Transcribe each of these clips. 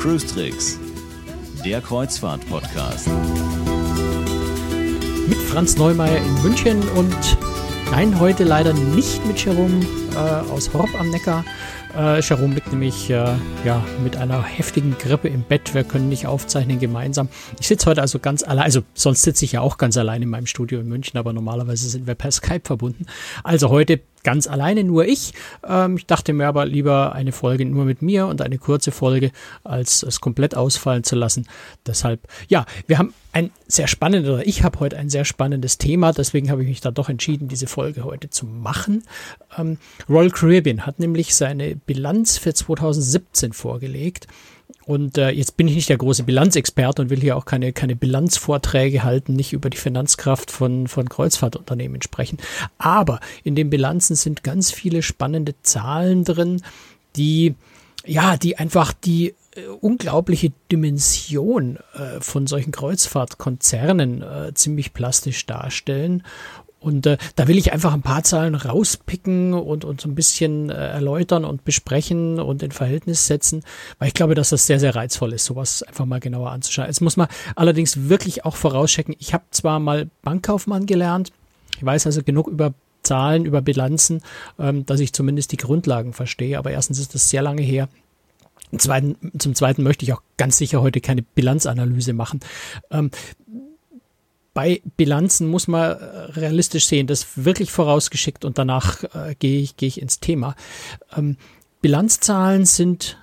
Cruise Tricks, der Kreuzfahrt-Podcast. Mit Franz Neumeier in München und nein, heute leider nicht mit Jerome äh, aus Horb am Neckar. Äh, Jerome liegt nämlich äh, ja, mit einer heftigen Grippe im Bett. Wir können nicht aufzeichnen gemeinsam. Ich sitze heute also ganz allein. Also sonst sitze ich ja auch ganz allein in meinem Studio in München, aber normalerweise sind wir per Skype verbunden. Also heute ganz alleine, nur ich. Ähm, ich dachte mir aber lieber eine Folge nur mit mir und eine kurze Folge, als es komplett ausfallen zu lassen. Deshalb, ja, wir haben ein sehr spannendes, oder ich habe heute ein sehr spannendes Thema, deswegen habe ich mich da doch entschieden, diese Folge heute zu machen. Ähm, Royal Caribbean hat nämlich seine Bilanz für 2017 vorgelegt und äh, jetzt bin ich nicht der große Bilanzexperte und will hier auch keine, keine Bilanzvorträge halten, nicht über die Finanzkraft von, von Kreuzfahrtunternehmen sprechen. Aber in den Bilanzen sind ganz viele spannende Zahlen drin, die, ja, die einfach die äh, unglaubliche Dimension äh, von solchen Kreuzfahrtkonzernen äh, ziemlich plastisch darstellen und äh, da will ich einfach ein paar Zahlen rauspicken und, und so ein bisschen äh, erläutern und besprechen und in Verhältnis setzen, weil ich glaube, dass das sehr, sehr reizvoll ist, sowas einfach mal genauer anzuschauen. Jetzt muss man allerdings wirklich auch vorauschecken, ich habe zwar mal Bankkaufmann gelernt, ich weiß also genug über Zahlen, über Bilanzen, ähm, dass ich zumindest die Grundlagen verstehe, aber erstens ist das sehr lange her. Zum zweiten, zum zweiten möchte ich auch ganz sicher heute keine Bilanzanalyse machen. Ähm, bei Bilanzen muss man äh, realistisch sehen, das wirklich vorausgeschickt und danach äh, gehe ich, gehe ich ins Thema. Ähm, Bilanzzahlen sind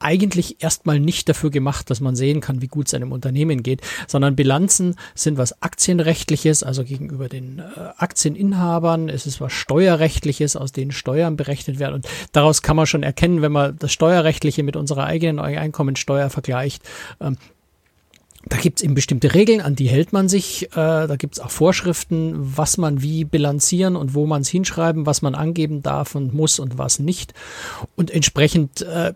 eigentlich erstmal nicht dafür gemacht, dass man sehen kann, wie gut es einem Unternehmen geht, sondern Bilanzen sind was Aktienrechtliches, also gegenüber den äh, Aktieninhabern. Es ist was Steuerrechtliches, aus denen Steuern berechnet werden. Und daraus kann man schon erkennen, wenn man das Steuerrechtliche mit unserer eigenen Einkommensteuer vergleicht, ähm, da gibt's eben bestimmte Regeln, an die hält man sich. Äh, da gibt's auch Vorschriften, was man wie bilanzieren und wo man es hinschreiben, was man angeben darf und muss und was nicht. Und entsprechend äh,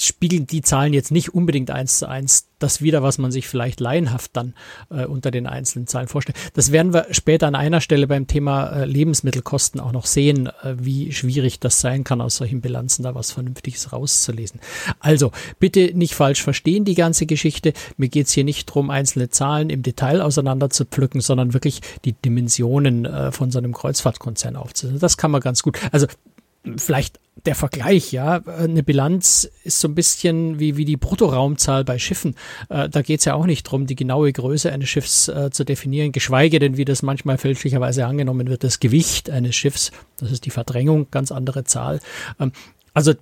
spiegeln die Zahlen jetzt nicht unbedingt eins zu eins das wieder, was man sich vielleicht laienhaft dann äh, unter den einzelnen Zahlen vorstellt. Das werden wir später an einer Stelle beim Thema äh, Lebensmittelkosten auch noch sehen, äh, wie schwierig das sein kann, aus solchen Bilanzen da was Vernünftiges rauszulesen. Also bitte nicht falsch verstehen, die ganze Geschichte. Mir geht's hier nicht drum, einzelne Zahlen im Detail auseinander zu pflücken, sondern wirklich die Dimensionen äh, von so einem Kreuzfahrtkonzern aufzunehmen. Das kann man ganz gut. Also vielleicht der Vergleich, ja, eine Bilanz ist so ein bisschen wie, wie die Bruttoraumzahl bei Schiffen. Äh, da geht es ja auch nicht drum, die genaue Größe eines Schiffs äh, zu definieren, geschweige denn, wie das manchmal fälschlicherweise angenommen wird, das Gewicht eines Schiffs, das ist die Verdrängung, ganz andere Zahl. Ähm, also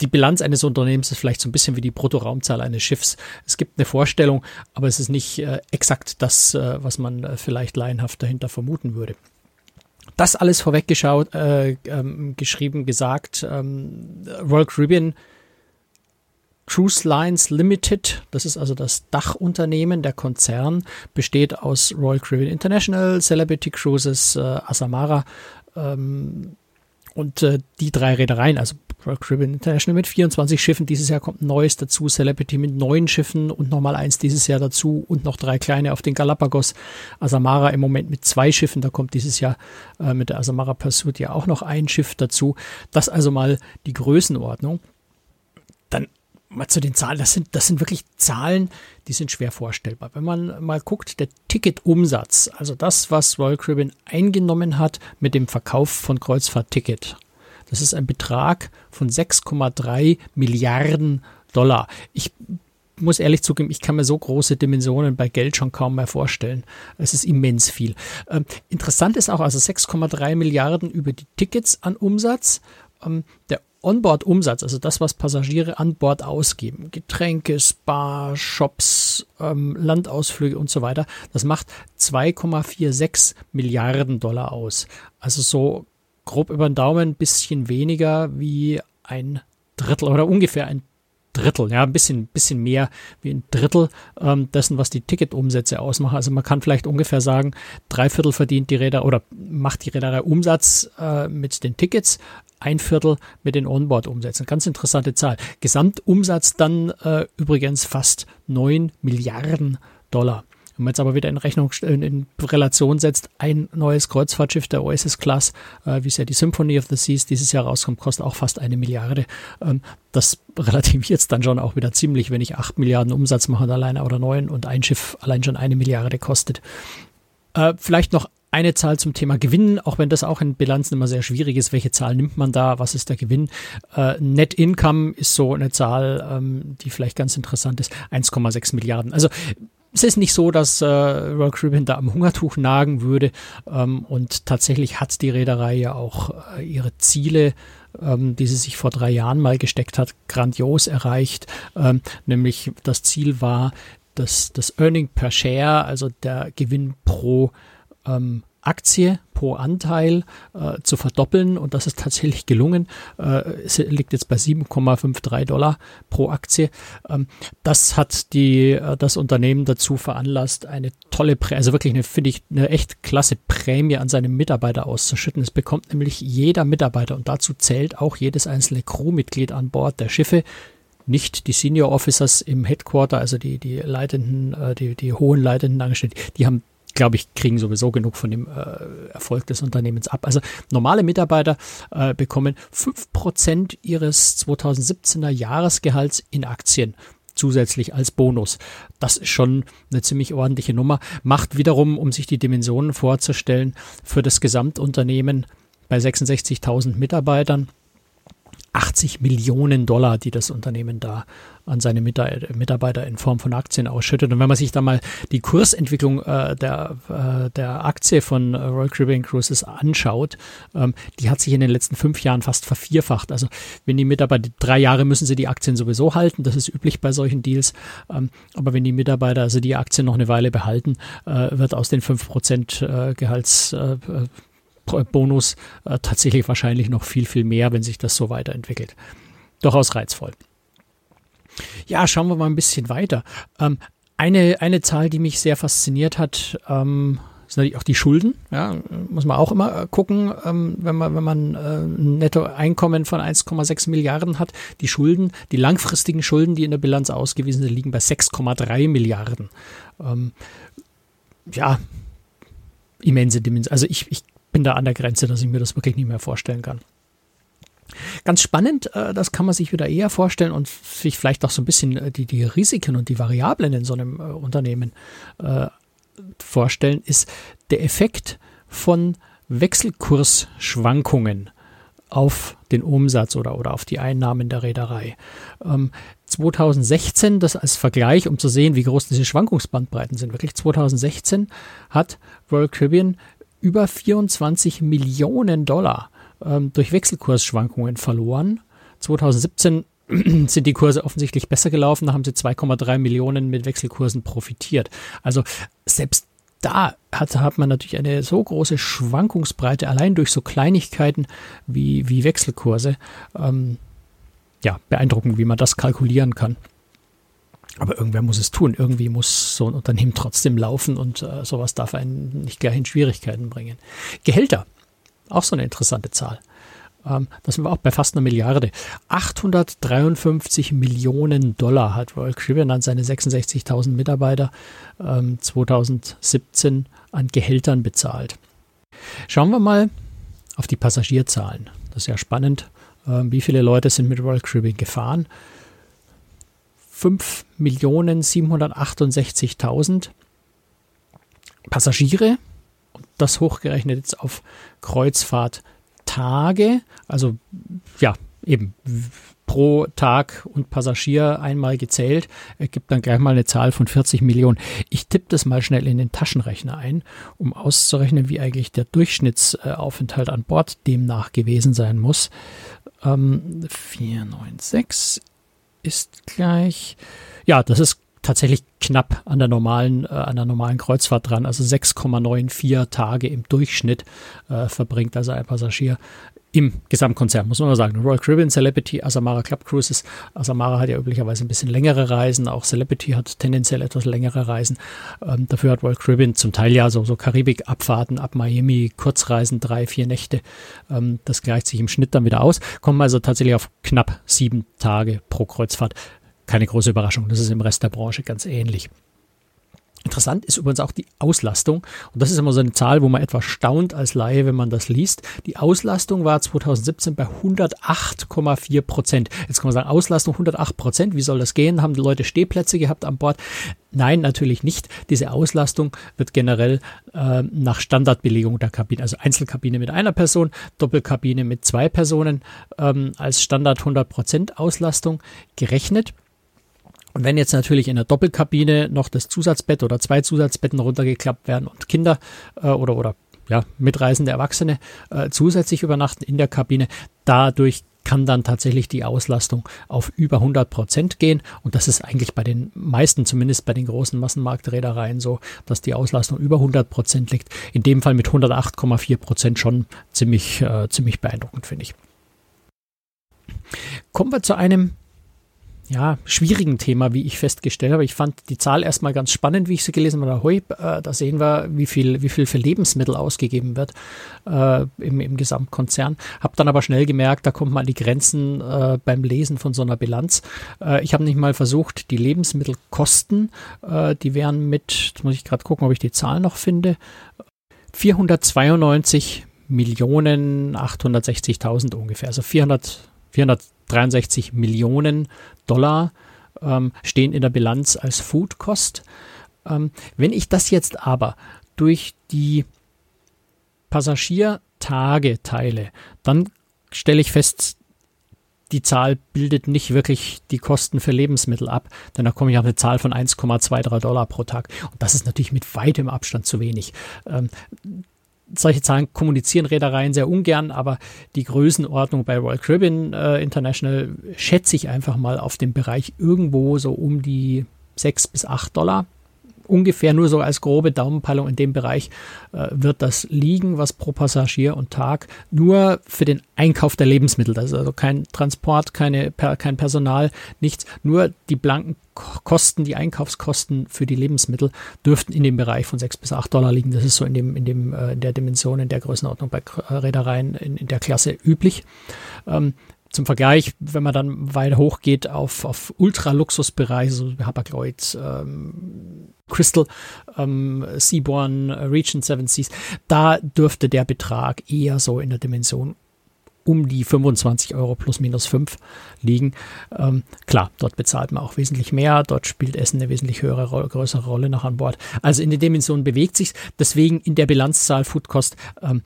die Bilanz eines Unternehmens ist vielleicht so ein bisschen wie die Bruttoraumzahl eines Schiffs. Es gibt eine Vorstellung, aber es ist nicht äh, exakt das, äh, was man äh, vielleicht laienhaft dahinter vermuten würde. Das alles vorweggeschaut, äh, ähm, geschrieben, gesagt. Ähm, Royal Caribbean Cruise Lines Limited, das ist also das Dachunternehmen, der Konzern, besteht aus Royal Caribbean International, Celebrity Cruises, äh, Asamara ähm, und äh, die drei Reedereien, also Royal Caribbean International mit 24 Schiffen. Dieses Jahr kommt ein neues dazu. Celebrity mit neun Schiffen und nochmal eins dieses Jahr dazu und noch drei kleine auf den Galapagos. Asamara im Moment mit zwei Schiffen. Da kommt dieses Jahr äh, mit der Asamara Pursuit ja auch noch ein Schiff dazu. Das also mal die Größenordnung. Dann mal zu den Zahlen. Das sind, das sind wirklich Zahlen, die sind schwer vorstellbar. Wenn man mal guckt, der Ticketumsatz, also das, was Royal Caribbean eingenommen hat mit dem Verkauf von Kreuzfahrtticket, das ist ein Betrag von 6,3 Milliarden Dollar. Ich muss ehrlich zugeben, ich kann mir so große Dimensionen bei Geld schon kaum mehr vorstellen. Es ist immens viel. Ähm, interessant ist auch, also 6,3 Milliarden über die Tickets an Umsatz. Ähm, der Onboard-Umsatz, also das, was Passagiere an Bord ausgeben, Getränke, Spa, Shops, ähm, Landausflüge und so weiter, das macht 2,46 Milliarden Dollar aus. Also so grob über den Daumen ein bisschen weniger wie ein Drittel oder ungefähr ein Drittel, ja, ein bisschen, bisschen mehr wie ein Drittel ähm, dessen, was die Ticketumsätze ausmachen. Also man kann vielleicht ungefähr sagen, drei Viertel verdient die Räder oder macht die Reederei Umsatz äh, mit den Tickets, ein Viertel mit den Onboard-Umsätzen. Ganz interessante Zahl. Gesamtumsatz dann äh, übrigens fast neun Milliarden Dollar. Wenn man jetzt aber wieder in Rechnung in, Relation setzt, ein neues Kreuzfahrtschiff der Oasis Class, äh, wie es ja die Symphony of the Seas dieses Jahr rauskommt, kostet auch fast eine Milliarde. Ähm, das relativiert es dann schon auch wieder ziemlich, wenn ich acht Milliarden Umsatz mache alleine oder neun und ein Schiff allein schon eine Milliarde kostet. Äh, vielleicht noch eine Zahl zum Thema Gewinn, auch wenn das auch in Bilanzen immer sehr schwierig ist. Welche Zahl nimmt man da? Was ist der Gewinn? Äh, Net Income ist so eine Zahl, ähm, die vielleicht ganz interessant ist. 1,6 Milliarden. Also es ist nicht so, dass äh, Royal Caribbean da am Hungertuch nagen würde. Ähm, und tatsächlich hat die Reederei ja auch äh, ihre Ziele ähm, die sie sich vor drei Jahren mal gesteckt hat, grandios erreicht. Ähm, nämlich das Ziel war, dass das Earning per Share, also der Gewinn pro ähm, Aktie pro Anteil äh, zu verdoppeln und das ist tatsächlich gelungen. Äh, es liegt jetzt bei 7,53 Dollar pro Aktie. Ähm, das hat die, äh, das Unternehmen dazu veranlasst, eine tolle, Prä also wirklich eine, finde ich, eine echt klasse Prämie an seine Mitarbeiter auszuschütten. Es bekommt nämlich jeder Mitarbeiter und dazu zählt auch jedes einzelne Crewmitglied an Bord der Schiffe nicht die Senior Officers im Headquarter, also die, die leitenden, äh, die, die hohen leitenden Angestellten, die haben glaube ich, kriegen sowieso genug von dem äh, Erfolg des Unternehmens ab. Also normale Mitarbeiter äh, bekommen fünf Prozent ihres 2017er Jahresgehalts in Aktien zusätzlich als Bonus. Das ist schon eine ziemlich ordentliche Nummer. Macht wiederum, um sich die Dimensionen vorzustellen, für das Gesamtunternehmen bei 66.000 Mitarbeitern 80 Millionen Dollar, die das Unternehmen da an seine Mitarbeiter in Form von Aktien ausschüttet. Und wenn man sich da mal die Kursentwicklung äh, der, äh, der Aktie von Royal Caribbean Cruises anschaut, ähm, die hat sich in den letzten fünf Jahren fast vervierfacht. Also wenn die Mitarbeiter, drei Jahre müssen sie die Aktien sowieso halten, das ist üblich bei solchen Deals. Ähm, aber wenn die Mitarbeiter also die Aktien noch eine Weile behalten, äh, wird aus den fünf Prozent äh, Gehalts äh, Bonus äh, tatsächlich wahrscheinlich noch viel, viel mehr, wenn sich das so weiterentwickelt. Durchaus reizvoll. Ja, schauen wir mal ein bisschen weiter. Ähm, eine, eine Zahl, die mich sehr fasziniert hat, ähm, sind natürlich auch die Schulden. Ja, muss man auch immer äh, gucken, ähm, wenn man, wenn man äh, ein Nettoeinkommen von 1,6 Milliarden hat. Die Schulden, die langfristigen Schulden, die in der Bilanz ausgewiesen sind, liegen bei 6,3 Milliarden. Ähm, ja, immense Dimension. Also ich, ich bin da an der Grenze, dass ich mir das wirklich nicht mehr vorstellen kann. Ganz spannend, äh, das kann man sich wieder eher vorstellen und sich vielleicht auch so ein bisschen äh, die, die Risiken und die Variablen in so einem äh, Unternehmen vorstellen, ist der Effekt von Wechselkursschwankungen auf den Umsatz oder, oder auf die Einnahmen der Reederei. Ähm, 2016, das als Vergleich, um zu sehen, wie groß diese Schwankungsbandbreiten sind, wirklich 2016 hat Royal Caribbean über 24 Millionen Dollar ähm, durch Wechselkursschwankungen verloren. 2017 sind die Kurse offensichtlich besser gelaufen, da haben sie 2,3 Millionen mit Wechselkursen profitiert. Also selbst da hat, hat man natürlich eine so große Schwankungsbreite, allein durch so Kleinigkeiten wie, wie Wechselkurse. Ähm, ja, beeindruckend, wie man das kalkulieren kann. Aber irgendwer muss es tun. Irgendwie muss so ein Unternehmen trotzdem laufen und äh, sowas darf einen nicht gleich in Schwierigkeiten bringen. Gehälter, auch so eine interessante Zahl. Ähm, da sind wir auch bei fast einer Milliarde. 853 Millionen Dollar hat Royal Caribbean an seine 66.000 Mitarbeiter ähm, 2017 an Gehältern bezahlt. Schauen wir mal auf die Passagierzahlen. Das ist ja spannend. Ähm, wie viele Leute sind mit Royal Caribbean gefahren? 5.768.000 Passagiere. Das hochgerechnet jetzt auf Kreuzfahrttage. Also ja, eben pro Tag und Passagier einmal gezählt, ergibt dann gleich mal eine Zahl von 40 Millionen. Ich tippe das mal schnell in den Taschenrechner ein, um auszurechnen, wie eigentlich der Durchschnittsaufenthalt an Bord demnach gewesen sein muss. Ähm, 496 ist gleich, ja, das ist tatsächlich knapp an der normalen, äh, an der normalen Kreuzfahrt dran. Also 6,94 Tage im Durchschnitt äh, verbringt also ein Passagier im Gesamtkonzern, muss man mal sagen. Royal Caribbean, Celebrity, Asamara Club Cruises. Asamara hat ja üblicherweise ein bisschen längere Reisen, auch Celebrity hat tendenziell etwas längere Reisen. Ähm, dafür hat Royal Caribbean zum Teil ja so, so Karibik-Abfahrten ab Miami, Kurzreisen, drei, vier Nächte. Ähm, das gleicht sich im Schnitt dann wieder aus. Kommen also tatsächlich auf knapp sieben Tage pro Kreuzfahrt. Keine große Überraschung, das ist im Rest der Branche ganz ähnlich. Interessant ist übrigens auch die Auslastung. Und das ist immer so eine Zahl, wo man etwas staunt als Laie, wenn man das liest. Die Auslastung war 2017 bei 108,4 Prozent. Jetzt kann man sagen, Auslastung 108 Prozent. Wie soll das gehen? Haben die Leute Stehplätze gehabt an Bord? Nein, natürlich nicht. Diese Auslastung wird generell äh, nach Standardbelegung der Kabine, also Einzelkabine mit einer Person, Doppelkabine mit zwei Personen ähm, als Standard 100 Prozent Auslastung gerechnet. Und wenn jetzt natürlich in der Doppelkabine noch das Zusatzbett oder zwei Zusatzbetten runtergeklappt werden und Kinder äh, oder, oder ja, mitreisende Erwachsene äh, zusätzlich übernachten in der Kabine, dadurch kann dann tatsächlich die Auslastung auf über 100 Prozent gehen. Und das ist eigentlich bei den meisten, zumindest bei den großen Massenmarktreedereien so, dass die Auslastung über 100 Prozent liegt. In dem Fall mit 108,4 Prozent schon ziemlich, äh, ziemlich beeindruckend, finde ich. Kommen wir zu einem ja, schwierigen Thema, wie ich festgestellt habe. Ich fand die Zahl erstmal ganz spannend, wie ich sie gelesen habe. Äh, da sehen wir, wie viel, wie viel für Lebensmittel ausgegeben wird äh, im, im Gesamtkonzern. Habe dann aber schnell gemerkt, da kommt man an die Grenzen äh, beim Lesen von so einer Bilanz. Äh, ich habe nicht mal versucht, die Lebensmittelkosten, äh, die wären mit, jetzt muss ich gerade gucken, ob ich die Zahl noch finde, 492 Millionen 860.000 ungefähr, also 400, 463 Millionen Dollar ähm, stehen in der Bilanz als Food Cost. Ähm, wenn ich das jetzt aber durch die Passagiertage teile, dann stelle ich fest, die Zahl bildet nicht wirklich die Kosten für Lebensmittel ab, denn da komme ich auf eine Zahl von 1,23 Dollar pro Tag. Und das ist natürlich mit weitem Abstand zu wenig. Ähm, solche Zahlen kommunizieren Reedereien sehr ungern, aber die Größenordnung bei Royal Caribbean äh, International schätze ich einfach mal auf dem Bereich irgendwo so um die 6 bis 8 Dollar ungefähr nur so als grobe Daumenpeilung in dem Bereich äh, wird das liegen, was pro Passagier und Tag nur für den Einkauf der Lebensmittel, das ist also kein Transport, keine, per, kein Personal, nichts, nur die blanken Kosten, die Einkaufskosten für die Lebensmittel dürften in dem Bereich von 6 bis 8 Dollar liegen. Das ist so in, dem, in, dem, äh, der Dimension, in der Größenordnung bei Reedereien in, in der Klasse üblich. Ähm, zum Vergleich, wenn man dann weiter hochgeht auf, auf Ultraluxusbereiche, so Hapag-Lloyd, ähm, Crystal, ähm, Seaborn, Region Seven Seas, da dürfte der Betrag eher so in der Dimension um die 25 Euro plus minus 5 liegen. Ähm, klar, dort bezahlt man auch wesentlich mehr, dort spielt Essen eine wesentlich höhere, größere Rolle noch an Bord. Also in der Dimension bewegt sich deswegen in der Bilanzzahl Foodcost ähm,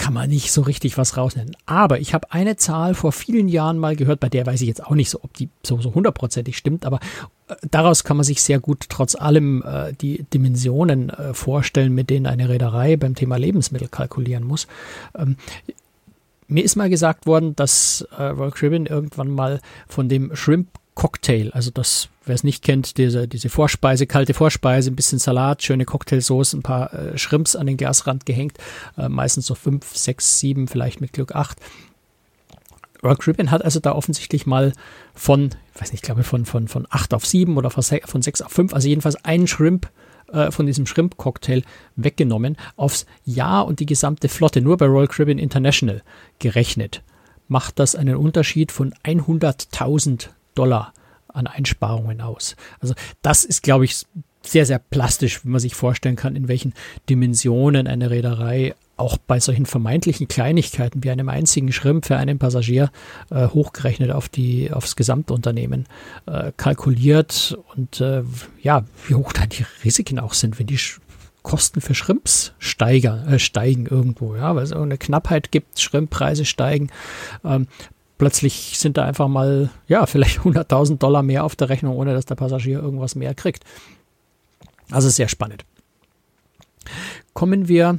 kann man nicht so richtig was rausnehmen. Aber ich habe eine Zahl vor vielen Jahren mal gehört, bei der weiß ich jetzt auch nicht so, ob die so, so hundertprozentig stimmt, aber äh, daraus kann man sich sehr gut trotz allem äh, die Dimensionen äh, vorstellen, mit denen eine Reederei beim Thema Lebensmittel kalkulieren muss. Ähm, mir ist mal gesagt worden, dass äh, Royal Caribbean irgendwann mal von dem Shrimp Cocktail, also das wer es nicht kennt, diese, diese Vorspeise, kalte Vorspeise, ein bisschen Salat, schöne Cocktailsoße, ein paar äh, Shrimps an den Glasrand gehängt, äh, meistens so fünf, sechs, sieben, vielleicht mit Glück acht. Rock Ribbon hat also da offensichtlich mal von, ich weiß nicht, ich glaube von, von, von acht auf sieben oder von sechs auf fünf, also jedenfalls einen Shrimp äh, von diesem Shrimp-Cocktail weggenommen, aufs Jahr und die gesamte Flotte nur bei Royal Caribbean International gerechnet, macht das einen Unterschied von 100.000 Dollar an Einsparungen aus. Also das ist, glaube ich, sehr, sehr plastisch, wie man sich vorstellen kann, in welchen Dimensionen eine Reederei auch bei solchen vermeintlichen Kleinigkeiten wie einem einzigen Schrimp für einen Passagier äh, hochgerechnet auf die, aufs Gesamtunternehmen äh, kalkuliert und äh, ja, wie hoch da die Risiken auch sind, wenn die Kosten für Schrimps steigern, äh, steigen irgendwo, ja, weil es eine Knappheit gibt, Schrimppreise steigen. Ähm, plötzlich sind da einfach mal, ja, vielleicht 100.000 Dollar mehr auf der Rechnung, ohne dass der Passagier irgendwas mehr kriegt. Also sehr spannend. Kommen wir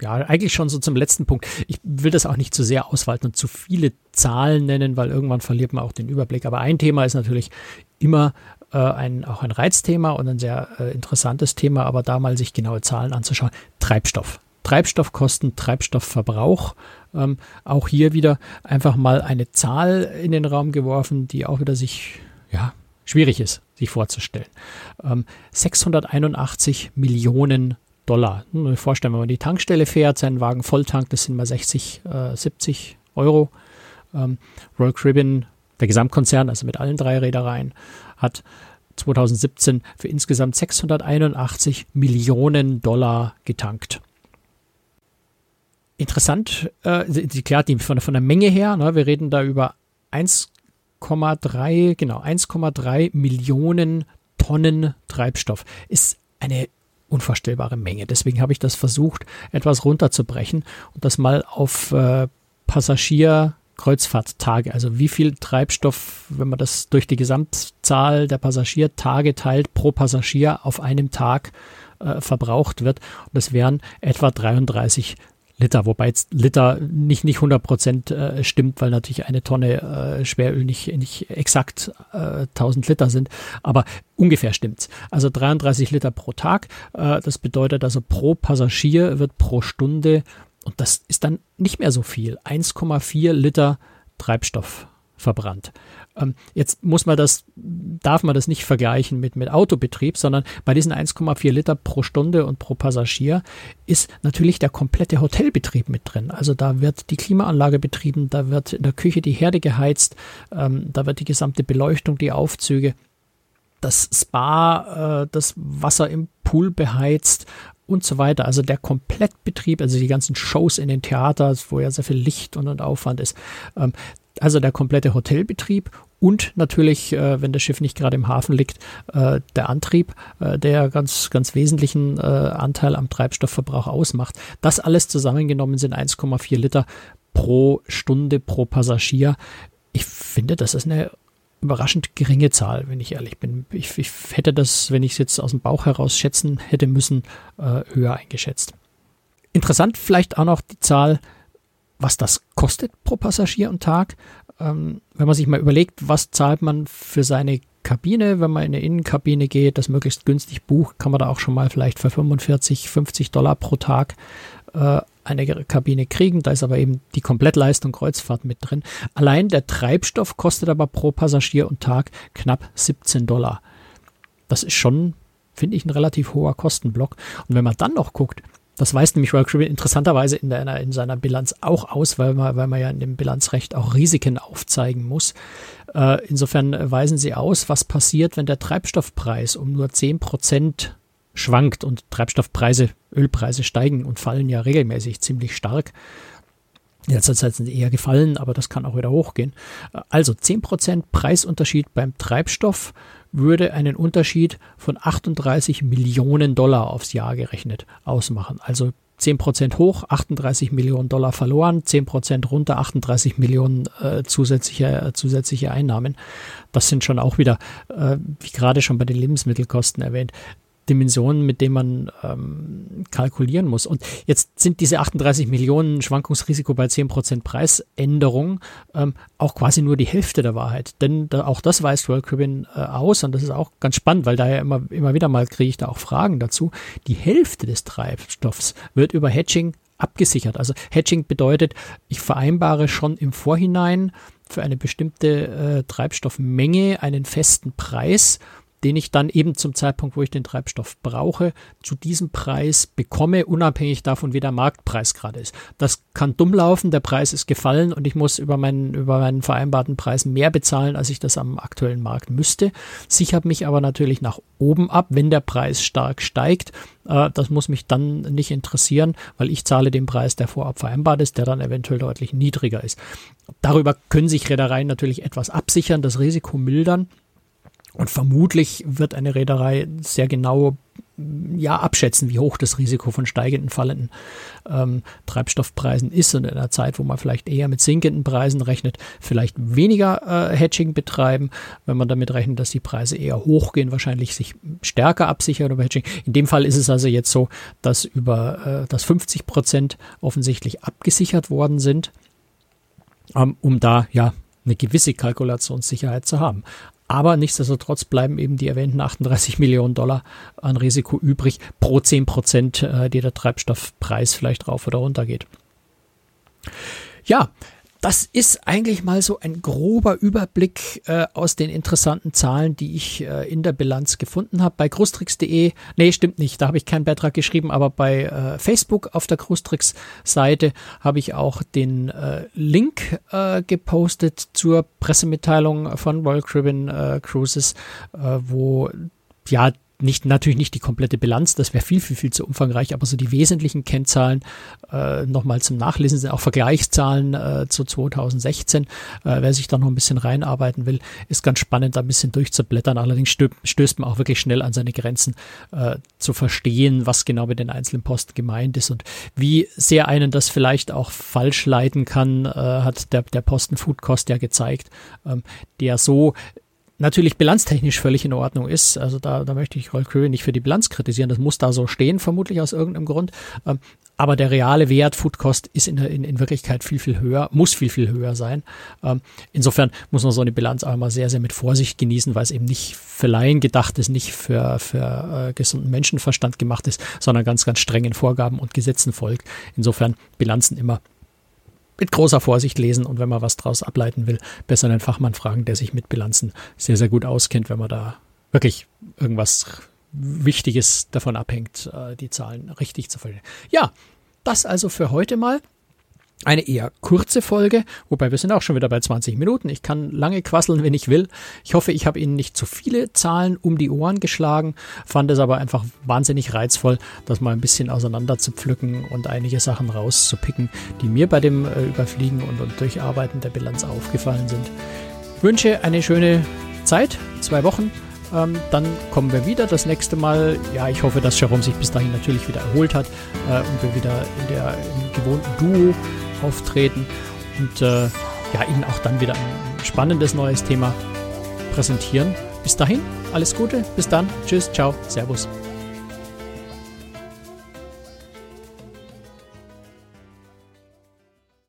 ja, eigentlich schon so zum letzten Punkt. Ich will das auch nicht zu sehr ausweiten und zu viele Zahlen nennen, weil irgendwann verliert man auch den Überblick. Aber ein Thema ist natürlich immer äh, ein, auch ein Reizthema und ein sehr äh, interessantes Thema, aber da mal sich genaue Zahlen anzuschauen. Treibstoff. Treibstoffkosten, Treibstoffverbrauch. Ähm, auch hier wieder einfach mal eine Zahl in den Raum geworfen, die auch wieder sich, ja, schwierig ist, sich vorzustellen. Ähm, 681 Millionen Dollar. Hm, vorstellen, wenn man die Tankstelle fährt, seinen Wagen volltankt, das sind mal 60, äh, 70 Euro. Ähm, Royal Caribbean, der Gesamtkonzern, also mit allen drei Reedereien, hat 2017 für insgesamt 681 Millionen Dollar getankt. Interessant, äh, klar, die, von, von der Menge her, ne, wir reden da über 1,3, genau, 1,3 Millionen Tonnen Treibstoff. Ist eine unvorstellbare Menge. Deswegen habe ich das versucht, etwas runterzubrechen und das mal auf äh, Passagierkreuzfahrttage, also wie viel Treibstoff, wenn man das durch die Gesamtzahl der Passagiertage teilt, pro Passagier auf einem Tag äh, verbraucht wird. Und das wären etwa 33 Liter, wobei jetzt Liter nicht, nicht 100 Prozent äh, stimmt, weil natürlich eine Tonne äh, Schweröl nicht, nicht exakt äh, 1000 Liter sind, aber ungefähr stimmt's. Also 33 Liter pro Tag, äh, das bedeutet also pro Passagier wird pro Stunde, und das ist dann nicht mehr so viel, 1,4 Liter Treibstoff verbrannt. Ähm, jetzt muss man das, darf man das nicht vergleichen mit, mit Autobetrieb, sondern bei diesen 1,4 Liter pro Stunde und pro Passagier ist natürlich der komplette Hotelbetrieb mit drin. Also da wird die Klimaanlage betrieben, da wird in der Küche die Herde geheizt, ähm, da wird die gesamte Beleuchtung, die Aufzüge, das Spa, äh, das Wasser im Pool beheizt und so weiter. Also der Komplettbetrieb, also die ganzen Shows in den Theatern, wo ja sehr viel Licht und, und Aufwand ist. Ähm, also der komplette Hotelbetrieb und natürlich, äh, wenn das Schiff nicht gerade im Hafen liegt, äh, der Antrieb, äh, der ganz, ganz wesentlichen äh, Anteil am Treibstoffverbrauch ausmacht. Das alles zusammengenommen sind 1,4 Liter pro Stunde pro Passagier. Ich finde, das ist eine überraschend geringe Zahl, wenn ich ehrlich bin. Ich, ich hätte das, wenn ich es jetzt aus dem Bauch heraus schätzen hätte müssen, äh, höher eingeschätzt. Interessant vielleicht auch noch die Zahl, was das kostet pro Passagier und Tag ähm, wenn man sich mal überlegt, was zahlt man für seine Kabine, wenn man in eine Innenkabine geht, das möglichst günstig bucht, kann man da auch schon mal vielleicht für 45, 50 Dollar pro Tag äh, eine Kabine kriegen. Da ist aber eben die Komplettleistung Kreuzfahrt mit drin. Allein der Treibstoff kostet aber pro Passagier und Tag knapp 17 Dollar. Das ist schon, finde ich, ein relativ hoher Kostenblock. Und wenn man dann noch guckt, das weist nämlich Royal Caribbean interessanterweise in, der, in seiner Bilanz auch aus, weil man, weil man ja in dem Bilanzrecht auch Risiken aufzeigen muss. Äh, insofern weisen sie aus, was passiert, wenn der Treibstoffpreis um nur 10 Prozent schwankt und Treibstoffpreise, Ölpreise steigen und fallen ja regelmäßig ziemlich stark. In letzter Zeit sind sie eher gefallen, aber das kann auch wieder hochgehen. Also 10% Preisunterschied beim Treibstoff würde einen Unterschied von 38 Millionen Dollar aufs Jahr gerechnet ausmachen. Also 10% hoch, 38 Millionen Dollar verloren, 10% runter, 38 Millionen äh, zusätzliche, äh, zusätzliche Einnahmen. Das sind schon auch wieder, äh, wie gerade schon bei den Lebensmittelkosten erwähnt, Dimensionen, mit denen man ähm, kalkulieren muss. Und jetzt sind diese 38 Millionen Schwankungsrisiko bei 10% Preisänderung ähm, auch quasi nur die Hälfte der Wahrheit. Denn da, auch das weist World Caribbean äh, aus und das ist auch ganz spannend, weil da ja immer, immer wieder mal kriege ich da auch Fragen dazu. Die Hälfte des Treibstoffs wird über Hedging abgesichert. Also Hedging bedeutet, ich vereinbare schon im Vorhinein für eine bestimmte äh, Treibstoffmenge einen festen Preis den ich dann eben zum Zeitpunkt, wo ich den Treibstoff brauche, zu diesem Preis bekomme, unabhängig davon, wie der Marktpreis gerade ist. Das kann dumm laufen, der Preis ist gefallen und ich muss über meinen, über meinen vereinbarten Preis mehr bezahlen, als ich das am aktuellen Markt müsste. Sichert mich aber natürlich nach oben ab, wenn der Preis stark steigt. Äh, das muss mich dann nicht interessieren, weil ich zahle den Preis, der vorab vereinbart ist, der dann eventuell deutlich niedriger ist. Darüber können sich Reedereien natürlich etwas absichern, das Risiko mildern. Und vermutlich wird eine Reederei sehr genau ja, abschätzen, wie hoch das Risiko von steigenden, fallenden ähm, Treibstoffpreisen ist und in einer Zeit, wo man vielleicht eher mit sinkenden Preisen rechnet, vielleicht weniger äh, Hedging betreiben, wenn man damit rechnet, dass die Preise eher hochgehen, wahrscheinlich sich stärker absichern über Hedging. In dem Fall ist es also jetzt so, dass über äh, dass 50 Prozent offensichtlich abgesichert worden sind, ähm, um da ja eine gewisse Kalkulationssicherheit zu haben. Aber nichtsdestotrotz bleiben eben die erwähnten 38 Millionen Dollar an Risiko übrig pro 10 Prozent, äh, die der Treibstoffpreis vielleicht rauf oder runter geht. Ja, das ist eigentlich mal so ein grober Überblick äh, aus den interessanten Zahlen, die ich äh, in der Bilanz gefunden habe. Bei Großtricks.de, nee, stimmt nicht, da habe ich keinen Beitrag geschrieben, aber bei äh, Facebook auf der Großtricks-Seite habe ich auch den äh, Link äh, gepostet zur Pressemitteilung von Royal Caribbean äh, Cruises, wo ja nicht, natürlich nicht die komplette Bilanz, das wäre viel, viel, viel zu umfangreich, aber so die wesentlichen Kennzahlen äh, nochmal zum Nachlesen sind auch Vergleichszahlen äh, zu 2016. Äh, wer sich da noch ein bisschen reinarbeiten will, ist ganz spannend, da ein bisschen durchzublättern. Allerdings stö stößt man auch wirklich schnell an seine Grenzen äh, zu verstehen, was genau mit den einzelnen Posten gemeint ist und wie sehr einen das vielleicht auch falsch leiten kann, äh, hat der, der Posten Food Cost ja gezeigt, ähm, der so natürlich bilanztechnisch völlig in Ordnung ist. Also da, da möchte ich Roll Curry nicht für die Bilanz kritisieren. Das muss da so stehen, vermutlich aus irgendeinem Grund. Ähm, aber der reale Wert Food Cost ist in, in, in Wirklichkeit viel, viel höher, muss viel, viel höher sein. Ähm, insofern muss man so eine Bilanz auch immer sehr, sehr mit Vorsicht genießen, weil es eben nicht für Laien gedacht ist, nicht für, für äh, gesunden Menschenverstand gemacht ist, sondern ganz, ganz strengen Vorgaben und Gesetzen folgt. Insofern Bilanzen immer mit großer Vorsicht lesen und wenn man was draus ableiten will, besser einen Fachmann fragen, der sich mit Bilanzen sehr, sehr gut auskennt, wenn man da wirklich irgendwas Wichtiges davon abhängt, äh, die Zahlen richtig zu verstehen. Ja, das also für heute mal eine eher kurze Folge, wobei wir sind auch schon wieder bei 20 Minuten. Ich kann lange quasseln, wenn ich will. Ich hoffe, ich habe Ihnen nicht zu viele Zahlen um die Ohren geschlagen, fand es aber einfach wahnsinnig reizvoll, das mal ein bisschen auseinander zu pflücken und einige Sachen rauszupicken, die mir bei dem äh, Überfliegen und, Durcharbeiten der Bilanz aufgefallen sind. Ich wünsche eine schöne Zeit, zwei Wochen. Ähm, dann kommen wir wieder das nächste Mal. Ja, ich hoffe, dass Jerome sich bis dahin natürlich wieder erholt hat äh, und wir wieder in der im gewohnten Duo auftreten und äh, ja, Ihnen auch dann wieder ein spannendes neues Thema präsentieren. Bis dahin, alles Gute, bis dann, tschüss, ciao, servus.